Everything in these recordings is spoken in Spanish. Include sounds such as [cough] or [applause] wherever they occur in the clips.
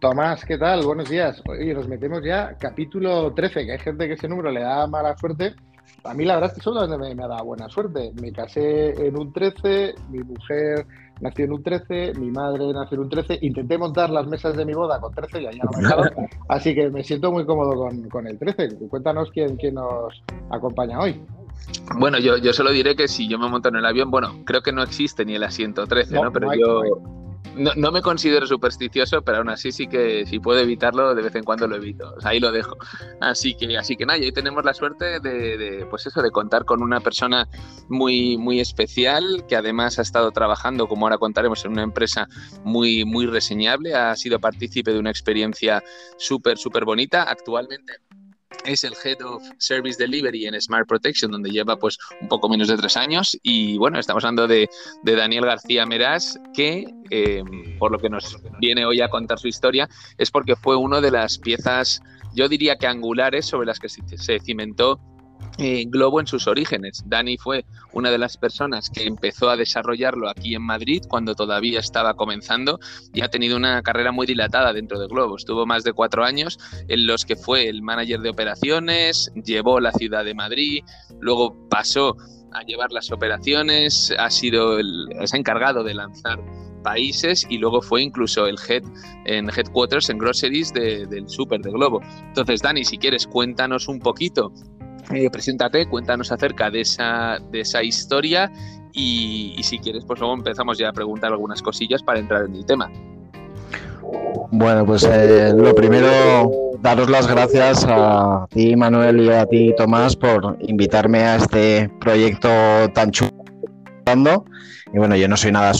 Tomás, ¿qué tal? Buenos días. Oye, nos metemos ya capítulo 13, que hay gente que ese número le da mala suerte. A mí la verdad es que solo me, me ha dado buena suerte. Me casé en un 13, mi mujer nació en un 13, mi madre nació en un 13. Intenté montar las mesas de mi boda con 13 y ya no me dejaron. [laughs] Así que me siento muy cómodo con, con el 13. Cuéntanos quién, quién nos acompaña hoy. Bueno, yo, yo solo diré que si yo me monto en el avión, bueno, creo que no existe ni el asiento 13, ¿no? Pero yo, no, me considero supersticioso, pero aún así sí que si puedo evitarlo, de vez en cuando lo evito. ahí lo dejo. Así que, así que nada, y hoy tenemos la suerte de, pues eso, de contar con una persona muy, muy especial, que además ha estado trabajando, como ahora contaremos, en una empresa muy, muy reseñable. Ha sido partícipe de una experiencia súper, súper bonita. Actualmente es el Head of Service Delivery en Smart Protection, donde lleva pues un poco menos de tres años. Y bueno, estamos hablando de, Daniel García Meras, que eh, por lo que nos viene hoy a contar su historia, es porque fue una de las piezas, yo diría que angulares sobre las que se cimentó eh, Globo en sus orígenes. Dani fue una de las personas que empezó a desarrollarlo aquí en Madrid cuando todavía estaba comenzando y ha tenido una carrera muy dilatada dentro de Globo. Estuvo más de cuatro años en los que fue el manager de operaciones, llevó la ciudad de Madrid, luego pasó a llevar las operaciones, ha sido el, ha encargado de lanzar países y luego fue incluso el head en headquarters en groceries del super de Globo. Entonces, Dani, si quieres, cuéntanos un poquito eh, preséntate, cuéntanos acerca de esa, de esa historia y, si quieres, pues luego empezamos ya a preguntar algunas cosillas para entrar en el tema. Bueno, pues eh, lo primero, daros las gracias a ti, Manuel, y a ti, Tomás, por invitarme a este proyecto tan chulo. Y bueno, yo no soy nada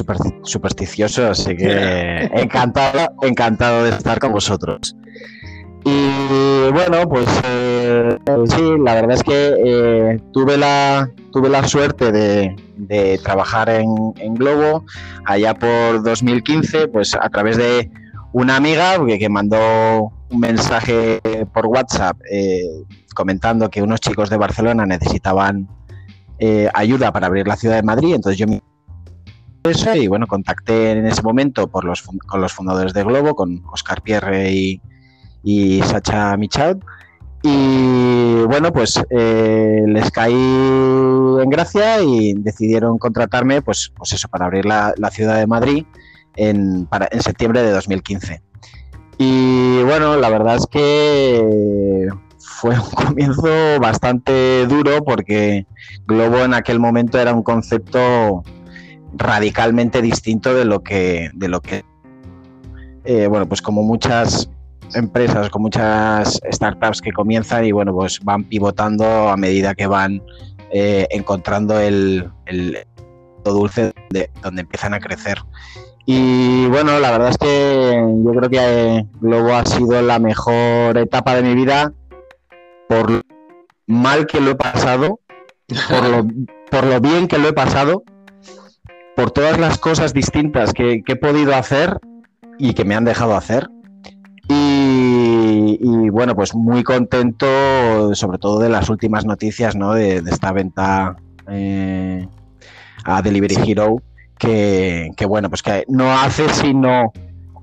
supersticioso, así que [laughs] encantado, encantado de estar con vosotros. Y bueno, pues eh, sí, la verdad es que eh, tuve, la, tuve la suerte de, trabajar en, Globo allá por 2015, pues a través de una amiga que, mandó un mensaje por WhatsApp eh, comentando que unos chicos de Barcelona necesitaban ayuda para abrir la ciudad de Madrid, entonces yo me y bueno, contacté en ese momento por los, con los fundadores de Globo, con Oscar Pierre y, y Sacha Michaud. Y bueno, pues eh, les caí en gracia y decidieron contratarme, pues, pues eso, para abrir la, ciudad de Madrid en, para, en septiembre de 2015. Y bueno, la verdad es que fue un comienzo bastante duro porque Globo en aquel momento era un concepto radicalmente distinto de lo que, de lo que eh, bueno, pues como muchas empresas, con muchas startups que comienzan y bueno, pues van pivotando a medida que van eh, encontrando el, el dulce de, donde empiezan a crecer. Y bueno, la verdad es que yo creo que Globo ha sido la mejor etapa de mi vida por lo mal que lo he pasado, por lo, [laughs] por lo bien que lo he pasado, por todas las cosas distintas que, que he podido hacer y que me han dejado hacer. Y, bueno, pues muy contento, sobre todo de las últimas noticias ¿no? de, esta venta eh, a Delivery Hero, que, bueno, pues que no hace sino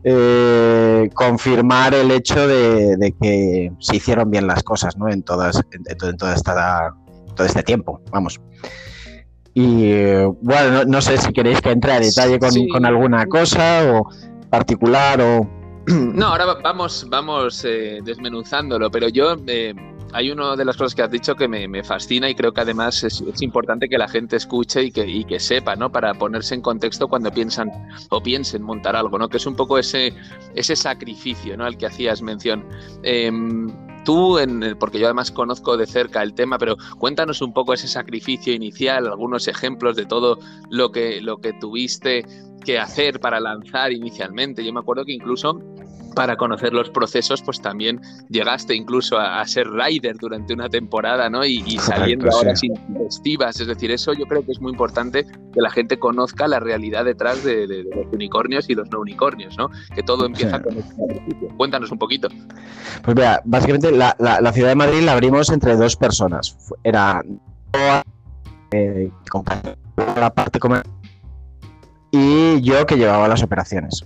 eh, confirmar el hecho de, que se hicieron bien las cosas ¿no? en, todas, en, toda esta, todo este tiempo, vamos. Y bueno, no, sé si queréis que entre a detalle con, con alguna cosa o particular o [clears throat] No, ahora vamos, vamos eh, desmenuzándolo, pero yo eh, hay una de las cosas que has dicho que me, fascina y creo que además es, importante que la gente escuche y que, y que, sepa, ¿no? Para ponerse en contexto cuando piensan o piensen montar algo, ¿no? Que es un poco ese, ese sacrificio, ¿no? Al que hacías mención. Em, tú, en, porque yo además conozco de cerca el tema, pero cuéntanos un poco ese sacrificio inicial, algunos ejemplos de todo lo que, lo que tuviste que hacer para lanzar inicialmente. Yo me acuerdo que incluso para conocer los procesos, pues también llegaste incluso a, ser rider durante una temporada, ¿no? Y, saliendo ahora sin festivas. Es decir, eso yo creo que es muy importante que la gente conozca la realidad detrás de, los unicornios y los no unicornios, ¿no? Que todo empieza con este Cuéntanos un poquito. Pues mira, básicamente la, ciudad de Madrid la abrimos entre dos personas. Era eh, la parte comercial y yo que llevaba las operaciones.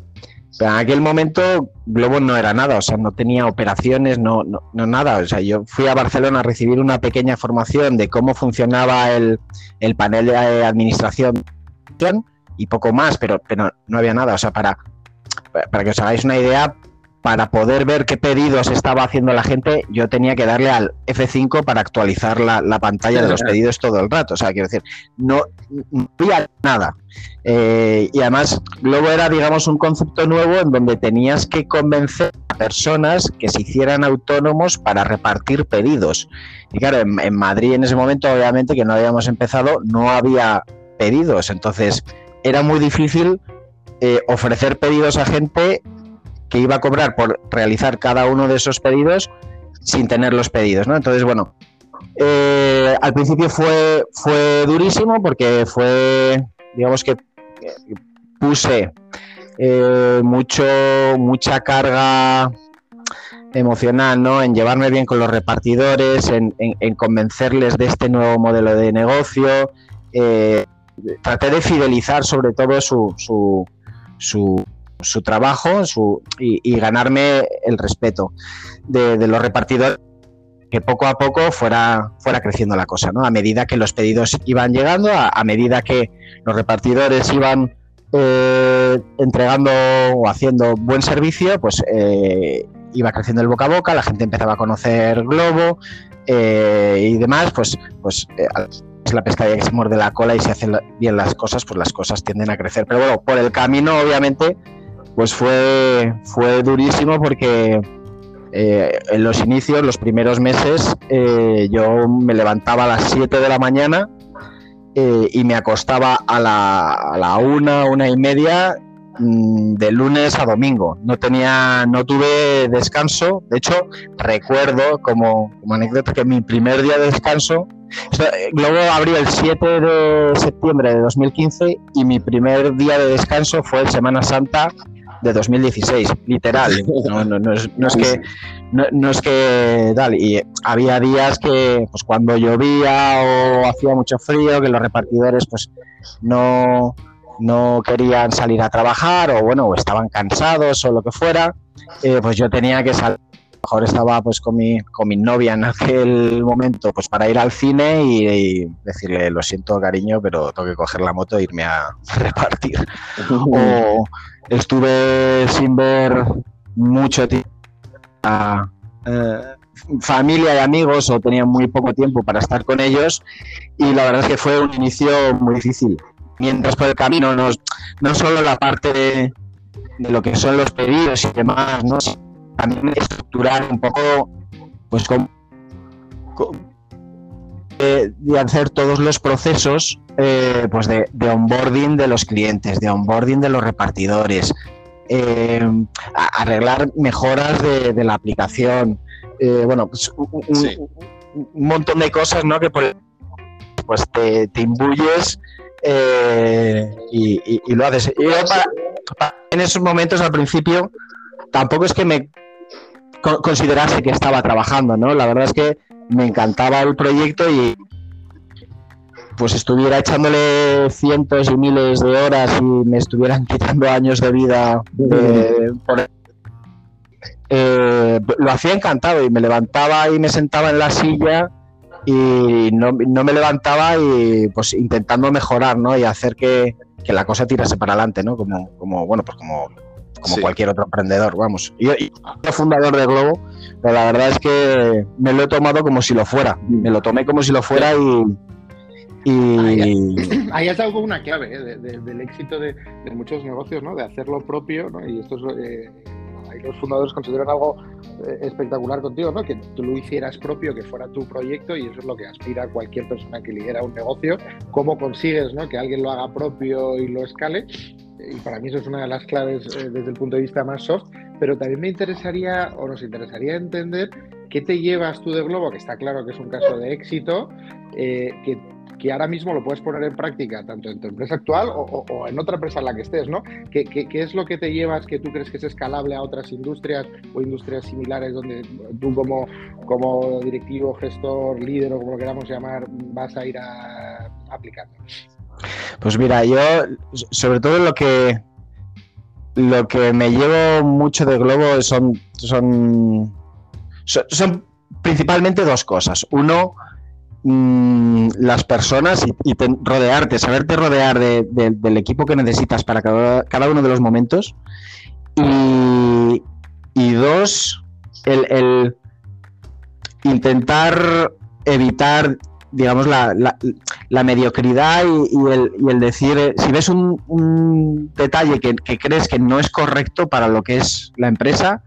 Pero en aquel momento Globo no era nada, o sea, no tenía operaciones, no, no, nada. O sea, yo fui a Barcelona a recibir una pequeña formación de cómo funcionaba el, el panel de administración y poco más, pero, pero no había nada. O sea, para, para que os hagáis una idea, para poder ver qué pedidos estaba haciendo la gente, yo tenía que darle al F5 para actualizar la, pantalla de los pedidos todo el rato. O sea, quiero decir, no, había nada. Eh, y además, luego era, digamos, un concepto nuevo en donde tenías que convencer a personas que se hicieran autónomos para repartir pedidos. Y claro, en, Madrid en ese momento, obviamente, que no habíamos empezado, no había pedidos. Entonces, era muy difícil eh, ofrecer pedidos a gente que iba a cobrar por realizar cada uno de esos pedidos sin tener los pedidos, ¿no? Entonces, bueno, eh, al principio fue, fue durísimo porque fue, digamos que puse eh, mucho, mucha carga emocional, ¿no? En llevarme bien con los repartidores, en, convencerles de este nuevo modelo de negocio. Eh, traté de fidelizar sobre todo su, su su trabajo su, y, ganarme el respeto de, los repartidores que poco a poco fuera, fuera creciendo la cosa, ¿no? A medida que los pedidos iban llegando, a, medida que los repartidores iban eh, entregando o haciendo buen servicio, pues eh, iba creciendo el boca a boca, la gente empezaba a conocer Globo eh, y demás, pues, pues es la pescadilla que se muerde la cola y si hacen bien las cosas, pues las cosas tienden a crecer. Pero bueno, por el camino, obviamente, pues fue, fue durísimo porque eh, en los inicios, los primeros meses, eh, yo me levantaba a las 7 de la mañana eh, y me acostaba a la, a la una, una y media mm, de lunes a domingo. No tenía, no tuve descanso. De hecho, recuerdo como, anécdota que mi primer día de descanso, luego abrió el 7 de septiembre de 2015 y mi primer día de descanso fue Semana Santa de 2016, literal. [laughs] No, no, no, es, no es, que no, es que tal. Y había días que, pues cuando llovía o hacía mucho frío, que los repartidores, pues no, no querían salir a trabajar o bueno, estaban cansados o lo que fuera, eh, pues yo tenía que salir. Mejor estaba pues con mi, con mi novia en aquel momento pues para ir al cine y, decirle lo siento cariño pero tengo que coger la moto e irme a [laughs] repartir o, estuve sin ver mucho tiempo a eh, familia y amigos o tenía muy poco tiempo para estar con ellos y la verdad es que fue un inicio muy difícil. Mientras por el camino no, no solo la parte de, lo que son los pedidos y demás, ¿no? También estructurar un poco pues con, de, hacer todos los procesos eh, pues de, onboarding de los clientes, de onboarding de los repartidores, eh, arreglar mejoras de, la aplicación, eh, bueno, pues un, montón de cosas, ¿no? Que pues te, te imbuyes y, lo haces. en esos momentos al principio tampoco es que me considerase que estaba trabajando, ¿no? La verdad es que me encantaba el proyecto y pues estuviera echándole cientos y miles de horas y me estuvieran [laughs] quitando años de vida eh, lo hacía encantado y me levantaba y me sentaba en la silla y no, me levantaba y pues intentando mejorar ¿no? y hacer que, que la cosa tirase para adelante ¿no? como, como bueno pues como como cualquier otro emprendedor, vamos. Yo, soy fundador de Globo, pero la verdad es que me lo he tomado como si lo fuera. Me lo tomé como si lo fuera y. y... [clears throat] Ahí, has dado una clave ¿eh? del éxito de, muchos negocios, ¿no? De hacerlo propio, ¿no? Y esto es, eh, ahí los fundadores consideran algo eh, espectacular contigo, ¿no? Que tú lo hicieras propio, que fuera tu proyecto y eso es lo que aspira cualquier persona que lidera un negocio. ¿Cómo consigues, ¿no? Que alguien lo haga propio y lo escale? Y para mí eso es una de las claves eh, desde el punto de vista más soft, pero también me interesaría o nos interesaría entender qué te llevas tú de Globo, que está claro que es un caso de éxito, eh, que, que, ahora mismo lo puedes poner en práctica tanto en tu empresa actual o, en otra empresa en la que estés, ¿no? ¿Qué, ¿Qué, qué, es lo que te llevas que tú crees que es escalable a otras industrias o industrias similares donde tú como, como directivo, gestor, líder o como lo queramos llamar, vas a ir a, aplicando? Pues mira, yo sobre todo lo que lo que me llevo mucho de Globo son, son, son, principalmente dos cosas. Uno, mm, las personas y, rodearte, saberte rodear del equipo que necesitas para cada, uno de los momentos. Y, dos, el intentar evitar digamos, la, la, mediocridad y, el, decir, eh, si ves un, detalle que, crees que no es correcto para lo que es la empresa,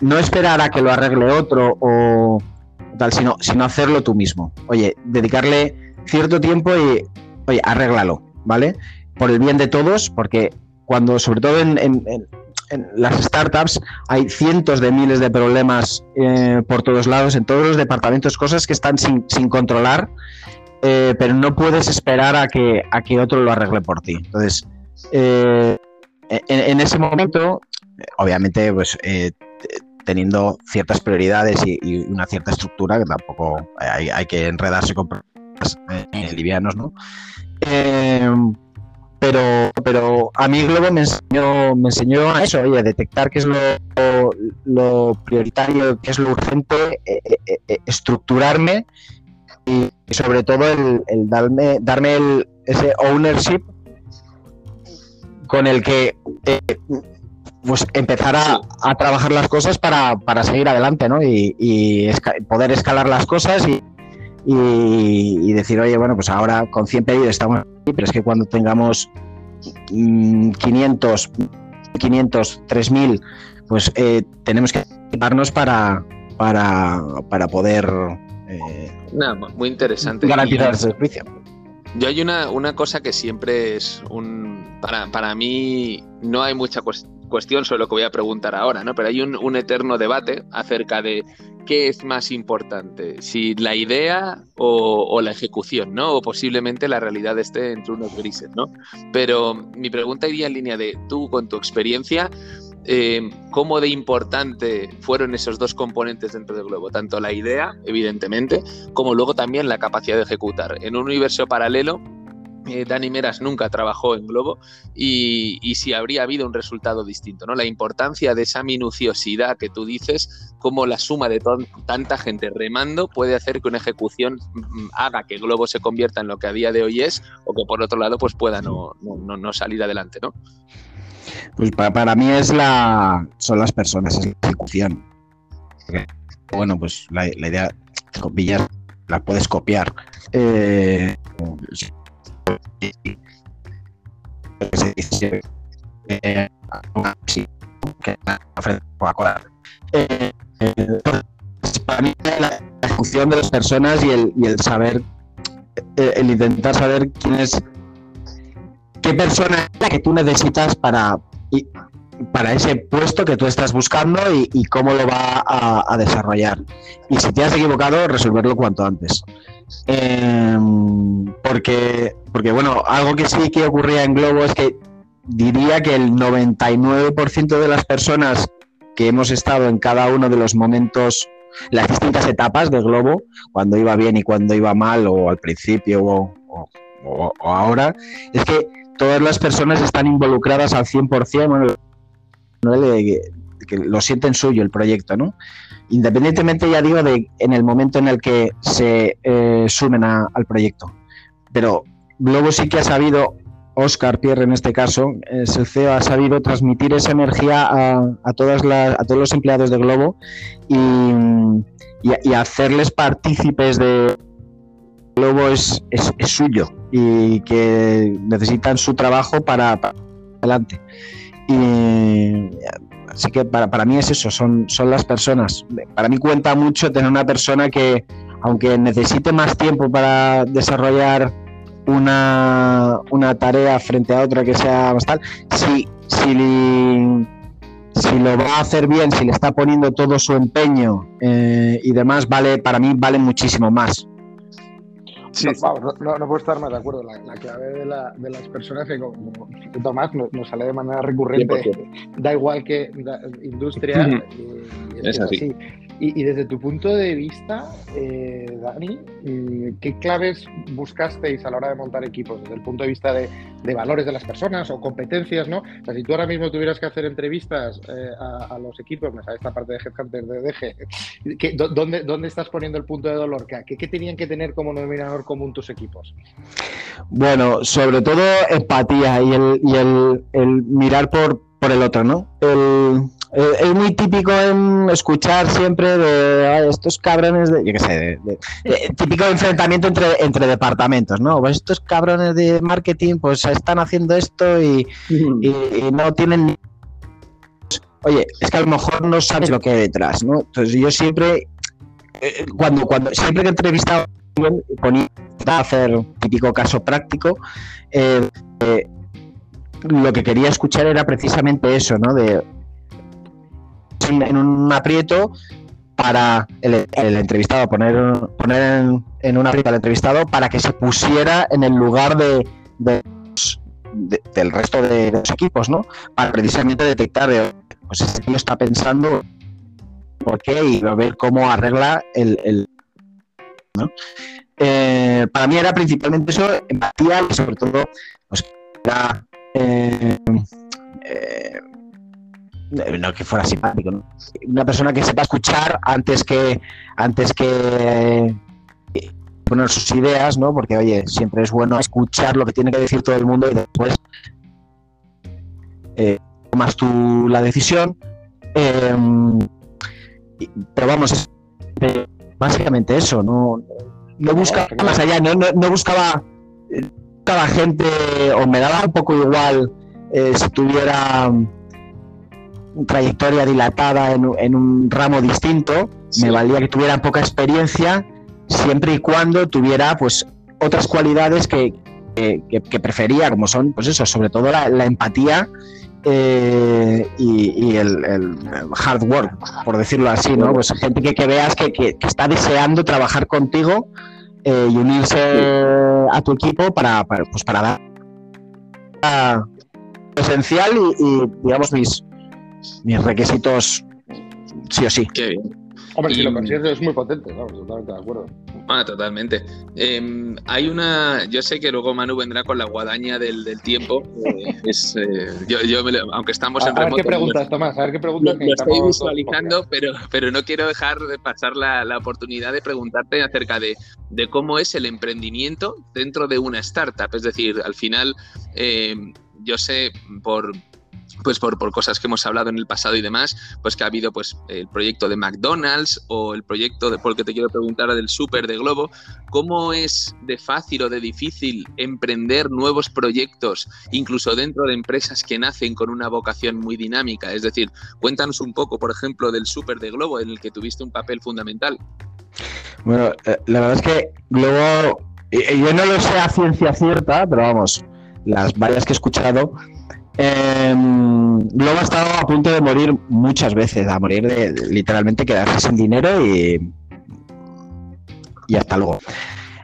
no esperar a que lo arregle otro o tal, sino, sino hacerlo tú mismo. Oye, dedicarle cierto tiempo y, oye, arréglalo, ¿vale? Por el bien de todos, porque cuando, sobre todo en en las startups hay cientos de miles de problemas eh, por todos lados, en todos los departamentos, cosas que están sin, controlar, eh, pero no puedes esperar a que, a que otro lo arregle por ti. Entonces, eh, en, ese momento, obviamente, pues teniendo ciertas prioridades y, una cierta estructura, que tampoco hay, hay que enredarse con problemas livianos, ¿no? Pero, pero a mí Globo me enseñó, me enseñó a eso, oye, a detectar qué es lo, prioritario, qué es lo urgente, eh, eh, eh, estructurarme y, sobre todo el, darme, darme ese ownership con el que pues empezar a, trabajar las cosas para, seguir adelante, ¿no? Y, poder escalar las cosas y, y, decir, oye, bueno, pues ahora con 100 pedidos estamos aquí, pero es que cuando tengamos 500, 500, 3000, pues eh, tenemos que equiparnos para, para, para poder eh, muy interesante. garantizar el servicio. Yo hay una, una cosa que siempre es un... Para, para mí no hay mucha cuestión sobre lo que voy a preguntar ahora, ¿no? Pero hay un, un eterno debate acerca de ¿qué es más importante? Si la idea o, la ejecución, ¿no? O posiblemente la realidad esté entre unos grises, ¿no? Pero mi pregunta iría en línea de tú, con tu experiencia, eh, cómo de importante fueron esos dos componentes dentro del globo, tanto la idea, evidentemente, como luego también la capacidad de ejecutar. En un universo paralelo, eh, Dani Meras nunca trabajó en Globo y, si habría habido un resultado distinto, ¿no? La importancia de esa minuciosidad que tú dices, cómo la suma de tanta gente remando puede hacer que una ejecución mm, haga que Globo se convierta en lo que a día de hoy es o que por otro lado pues pueda no, salir adelante, ¿no? Pues para, mí es la son las personas, es la ejecución. Bueno, pues la, idea de la puedes copiar. Eh, para mí la ejecución de las personas y el, y el saber, eh, el, intentar saber quién es, qué persona es la que tú necesitas para, para ese puesto que tú estás buscando y, cómo lo va a, desarrollar. Y si te has equivocado, resolverlo cuanto antes. Em, porque, porque, bueno, algo que sí que ocurría en Globo es que diría que el 99% de las personas que hemos estado en cada uno de los momentos, las distintas etapas de Globo, cuando iba bien y cuando iba mal, o al principio o, o ahora, es que todas las personas están involucradas al 100%, bueno, que lo sienten suyo el proyecto, ¿no? Independientemente, ya digo, de en el momento en el que se eh, sumen al proyecto. Pero Globo sí que ha sabido, Oscar Pierre en este caso, es el CEO, ha sabido transmitir esa energía a, todas las, a todos los empleados de Globo y, hacerles partícipes de Globo es, es, suyo y que necesitan su trabajo para, para adelante. Y así que para, para, mí es eso, son, son las personas. Para mí cuenta mucho tener una persona que, aunque necesite más tiempo para desarrollar una, una tarea frente a otra que sea más tal, si, si, si lo va a hacer bien, si le está poniendo todo su empeño eh, y demás, vale, para mí vale muchísimo más. No, puedo estar más de acuerdo. La, clave de, las personas que, como Tomás, nos, sale de manera recurrente, da igual que industria, y, es así. Y, desde tu punto de vista, eh, Dani, mm, ¿qué claves buscasteis a la hora de montar equipos? Desde el punto de vista de, valores de las personas o competencias, ¿no? O sea, si tú ahora mismo tuvieras que hacer entrevistas eh, a, los equipos, me esta parte de Headhunter de DG, dónde, ¿dónde estás poniendo el punto de dolor? ¿Qué, ¿Qué, tenían que tener como denominador común tus equipos? Bueno, sobre todo empatía y el, y el, el mirar por, por el otro, ¿no? El eh, es muy típico en escuchar siempre de estos cabrones de, yo qué sé, de, típico enfrentamiento entre, entre departamentos, ¿no? Pues estos cabrones de marketing pues están haciendo esto y, no tienen... Oye, es que a lo mejor no sabes lo que hay detrás, ¿no? Entonces yo siempre, eh, cuando, cuando siempre que he entrevistado ponía a hacer un típico caso práctico, eh, lo que quería escuchar era precisamente eso, ¿no? De, en, un aprieto para el, entrevistado, poner, poner en, un aprieto al entrevistado para que se pusiera en el lugar de, del resto de, los equipos, ¿no? Para precisamente detectar, pues este tío está pensando por qué y ver cómo arregla el... Eh, para mí era principalmente eso, empatía y sobre todo, pues, era... Eh, eh, no que fuera simpático, ¿no? una persona que sepa escuchar antes que antes que poner sus ideas, ¿no? Porque oye, siempre es bueno escuchar lo que tiene que decir todo el mundo y después eh, tomas tú la decisión. Em, pero vamos, es básicamente eso, no, no buscaba más allá, no, no, buscaba, buscaba gente o me daba un poco igual eh, si tuviera trayectoria dilatada en, un ramo distinto, me valía que tuviera poca experiencia, siempre y cuando tuviera pues otras cualidades que, prefería, como son, pues eso, sobre todo la, empatía eh, y, el, hard work, por decirlo así, ¿no? Pues gente que, que veas que, está deseando trabajar contigo eh, y unirse a tu equipo para, pues para dar esencial y digamos mis, mis requisitos sí o sí. Qué bien. Hombre, si lo consigues es muy potente, totalmente de acuerdo. Ah, totalmente. Em, hay una, yo sé que luego Manu vendrá con la guadaña del, tiempo. Eh, es, eh, yo, yo aunque estamos en a ver qué preguntas, Tomás, a ver qué preguntas. Lo, estoy visualizando, pero, pero no quiero dejar de pasar la, la oportunidad de preguntarte acerca de, de, cómo es el emprendimiento dentro de una startup. Es decir, al final, em, yo sé por, pues por, cosas que hemos hablado en el pasado y demás, pues que ha habido pues el proyecto de McDonald's o el proyecto de, por que te quiero preguntar del Super de Globo, ¿cómo es de fácil o de difícil emprender nuevos proyectos, incluso dentro de empresas que nacen con una vocación muy dinámica? Es decir, cuéntanos un poco, por ejemplo, del Super de Globo, en el que tuviste un papel fundamental. Bueno, eh, la verdad es que Globo, yo no lo sé a ciencia cierta, pero vamos, las varias que he escuchado, eh, Globo ha estado a punto de morir muchas veces, a morir de, literalmente quedarse sin dinero y, y hasta luego.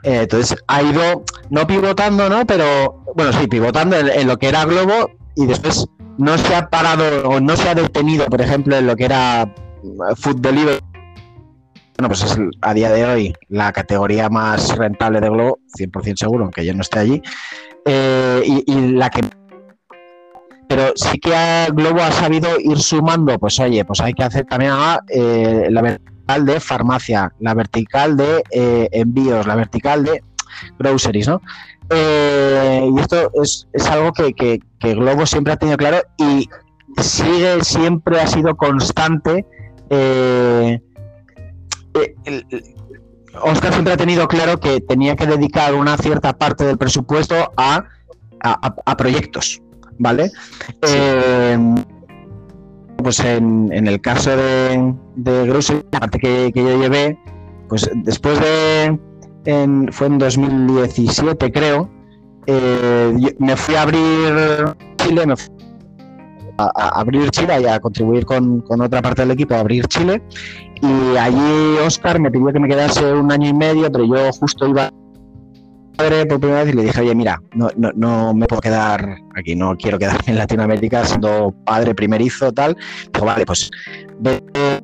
Eh, entonces ha ido, no pivotando, ¿no? Pero, bueno, sí, pivotando en, lo que era Globo y después no se ha parado o no se ha detenido, por ejemplo, en lo que era eh, Food Delivery. Bueno, pues es a día de hoy la categoría más rentable de Globo, 100% seguro, aunque yo no esté allí. Eh, y la que pero sí que Globo ha sabido ir sumando, pues oye, pues hay que hacer también eh, la vertical de farmacia, la vertical de eh, envíos, la vertical de groceries, ¿no? Eh, y esto es, algo que, Globo siempre ha tenido claro y sigue, siempre ha sido constante. Oscar siempre ha tenido claro que tenía que dedicar una cierta parte del presupuesto a, a proyectos. ¿Vale? Eh, pues en, el caso de, de la parte que, yo llevé, pues después de, fue en 2017 creo, eh, me fui a abrir Chile, me fui a, abrir Chile y a contribuir con, con, otra parte del equipo a abrir Chile. Y allí Oscar me pidió que me quedase un año y medio, pero yo justo iba por primera vez y le dije, oye, mira, no, no, no, me puedo quedar aquí, no quiero quedarme en Latinoamérica siendo padre primerizo, tal. Dijo, vale, pues vete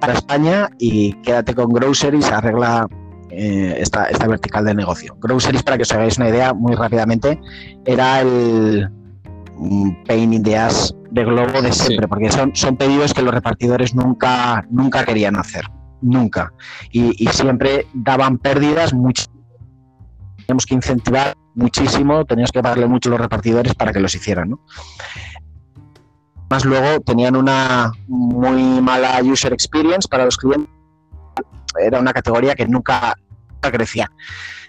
para España y quédate con Groceries, arregla eh, esta, esta, vertical del negocio. Groceries, para que os hagáis una idea muy rápidamente, era el pain in the ass de Globo de siempre, porque son, son pedidos que los repartidores nunca, nunca querían hacer, nunca. Y, siempre daban pérdidas, mucho, teníamos que incentivar muchísimo, teníamos que pagarle mucho a los repartidores para que los hicieran. ¿no? Más luego tenían una muy mala user experience para los clientes. Era una categoría que nunca crecía.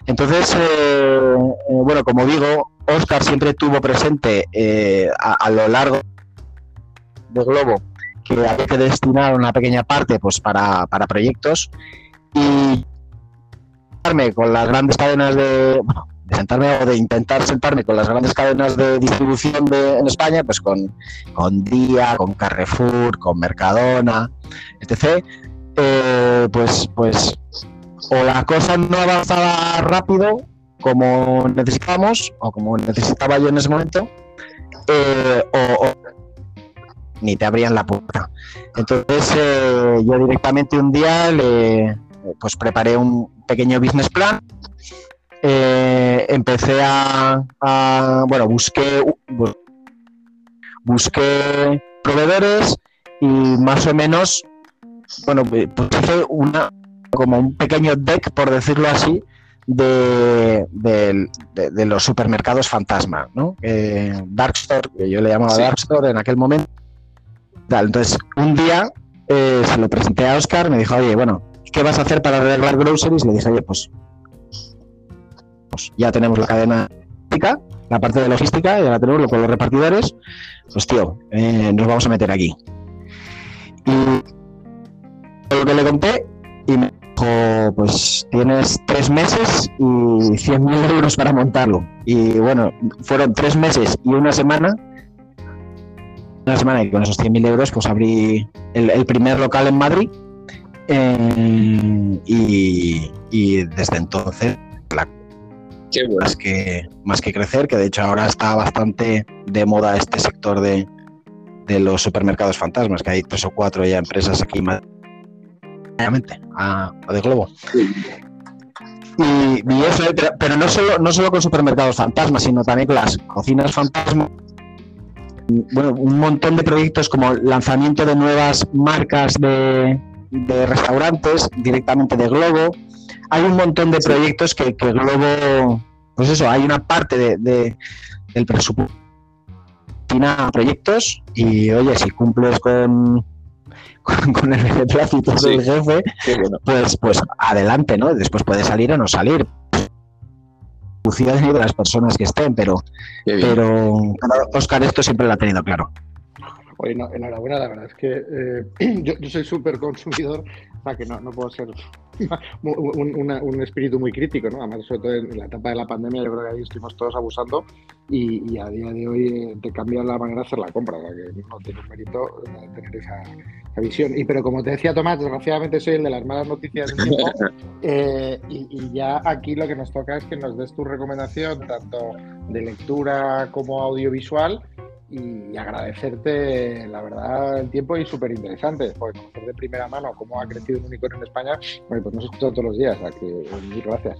Entonces, eh, eh, bueno, como digo, Oscar siempre tuvo presente eh, a, lo largo de Globo que había que destinar una pequeña parte pues para, para proyectos y con las grandes cadenas de, de sentarme o de intentar sentarme con las grandes cadenas de distribución de, en España, pues con, con Día, con Carrefour, con Mercadona, etc., eh, pues, pues o la cosa no avanzaba rápido como necesitábamos o como necesitaba yo en ese momento, eh, o, ni te abrían la puerta. Entonces eh, yo directamente un día le pues preparé un pequeño business plan eh, empecé a, bueno, busqué, busqué proveedores y más o menos, bueno, pues hice una, como un pequeño deck, por decirlo así, de, de, los supermercados fantasma, ¿no? Eh, Darkstore, que yo le llamaba Darkstore en aquel momento. entonces, un día eh, se lo presenté a Oscar, me dijo, oye, bueno, ¿qué vas a hacer para arreglar groceries? Le dije, oye, pues ya tenemos la cadena la parte de logística, ya la tenemos con los repartidores, pues tío, eh, nos vamos a meter aquí. Y lo que le conté, y me dijo, pues tienes tres meses y 100.000 euros para montarlo. Y bueno, fueron tres meses y una semana. Una semana y con esos 100.000 euros pues abrí el, primer local en Madrid. Eh, y, y desde entonces la más, que, más que crecer, que de hecho ahora está bastante de moda este sector de, los supermercados fantasmas, que hay tres o cuatro ya empresas aquí a, a de Globo. Y, eso, pero, no solo no solo con supermercados fantasmas, sino también con las cocinas fantasmas. Bueno, un montón de proyectos como lanzamiento de nuevas marcas de, de restaurantes directamente de Globo, hay un montón de proyectos que, que Globo, pues eso, hay una parte de, del presupuesto proyectos y oye, si cumples con, [laughs] con, el beneplácito del jefe, pues, pues adelante, ¿no? Después puede salir o no salir. de las personas que estén, pero, pero Oscar esto siempre lo ha tenido claro. Oye, no, enhorabuena, la verdad es que eh, [clears throat] yo, soy súper consumidor, o sea que no, no puedo ser [laughs] un, espíritu muy crítico, ¿no? Además, sobre todo en la etapa de la pandemia, yo creo que ahí estuvimos todos abusando y, a día de hoy eh, te cambia la manera de hacer la compra, o sea que no tiene un mérito eh, tener esa, visión. Y pero como te decía Tomás, desgraciadamente soy el de las malas noticias [laughs] y, y ya aquí lo que nos toca es que nos des tu recomendación, tanto de lectura como audiovisual, y agradecerte, la verdad, el tiempo y súper interesante, porque conocer de primera mano cómo ha crecido un unicornio en España, bueno, pues nos escuchado todos los días, o que mil gracias.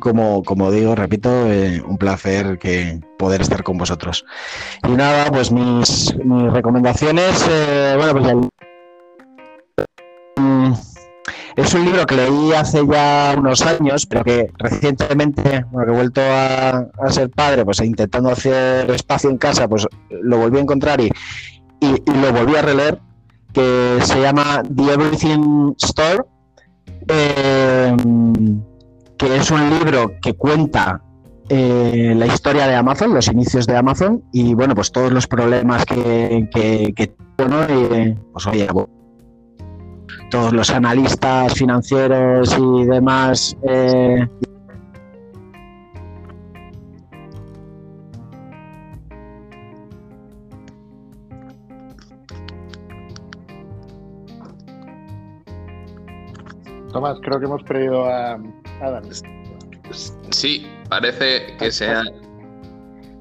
Como, como digo, repito, eh, un placer que poder estar con vosotros. Y nada, pues mis, mis recomendaciones, eh, bueno, pues ya es un libro que leí hace ya unos años, pero que recientemente, bueno, que he vuelto a, ser padre, pues intentando hacer espacio en casa, pues lo volví a encontrar y, lo volví a releer, que se llama The Everything Store, eh, que es un libro que cuenta eh, la historia de Amazon, los inicios de Amazon y bueno, pues todos los problemas que, que, bueno, pues oye, todos los analistas financieros y demás eh, Tomás, creo que hemos perdido a Adam. Sí, parece que se ha,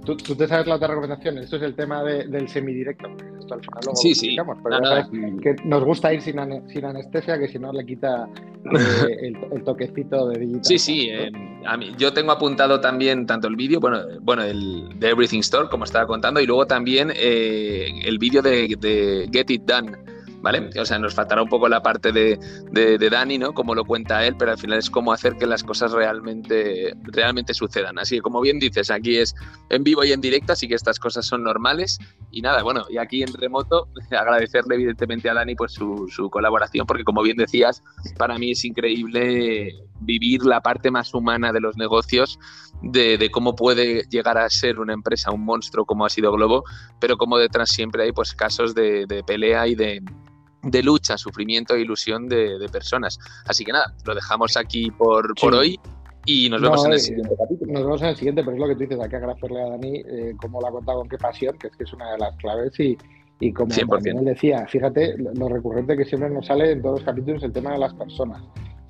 ¿Tú, te sabes la otra recomendación. Esto es el tema del semidirecto. Esto al final luego sí, sí. Pero que nos gusta ir sin, anestesia, que si no le quita eh, [laughs] el, toquecito de digital. Sí, sí. Eh, a mí, yo tengo apuntado también tanto el vídeo, bueno, bueno, el de Everything Store, como estaba contando, y luego también eh, el vídeo de, de Get It Done ¿vale? O sea, nos faltará un poco la parte de, de, Dani, ¿no? Como lo cuenta él, pero al final es cómo hacer que las cosas realmente, realmente sucedan. Así que, como bien dices, aquí es en vivo y en directo, así que estas cosas son normales. Y nada, bueno, y aquí en remoto, [laughs] agradecerle evidentemente a Dani pues su, su colaboración, porque como bien decías, para mí es increíble vivir la parte más humana de los negocios, de, de, cómo puede llegar a ser una empresa un monstruo como ha sido Globo, pero como detrás siempre hay pues casos de, de pelea y de, de lucha, sufrimiento e ilusión de, personas. Así que nada, lo dejamos aquí por, por hoy y nos vemos en el siguiente capítulo. Nos vemos en el siguiente, pero es lo que tú dices, hay que agradecerle a Dani eh, cómo lo ha contado con qué pasión, que es que es una de las claves y, y como también él decía, fíjate lo recurrente que siempre nos sale en todos los capítulos el tema de las personas.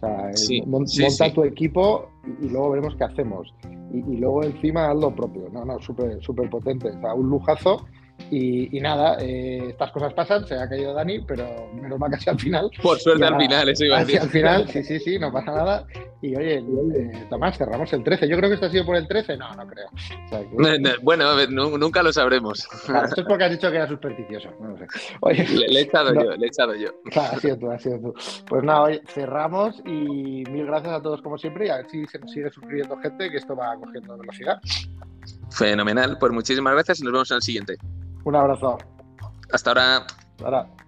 O sea, monta tu equipo y, luego veremos qué hacemos. Y, y, luego encima haz lo propio. No, no, súper súper potente. O sea, un lujazo y, nada, eh, estas cosas pasan, se ha caído Dani, pero menos mal casi al final. Por suerte al final, eso iba a decir. Al final, sí, sí, sí, no pasa nada. Y oye, eh, Tomás, cerramos el 13. Yo creo que esto ha sido por el 13, no, no creo. bueno, a ver, nunca lo sabremos. esto es porque has dicho que era supersticioso, no sé. le, he echado yo, le he echado yo. Claro, ha sido tú, ha sido tú. Pues nada, oye, cerramos y mil gracias a todos como siempre y a ver si se nos sigue suscribiendo gente que esto va cogiendo velocidad. Fenomenal, pues muchísimas gracias y nos vemos en el siguiente. Un abrazo. Hasta ahora. Hasta ahora.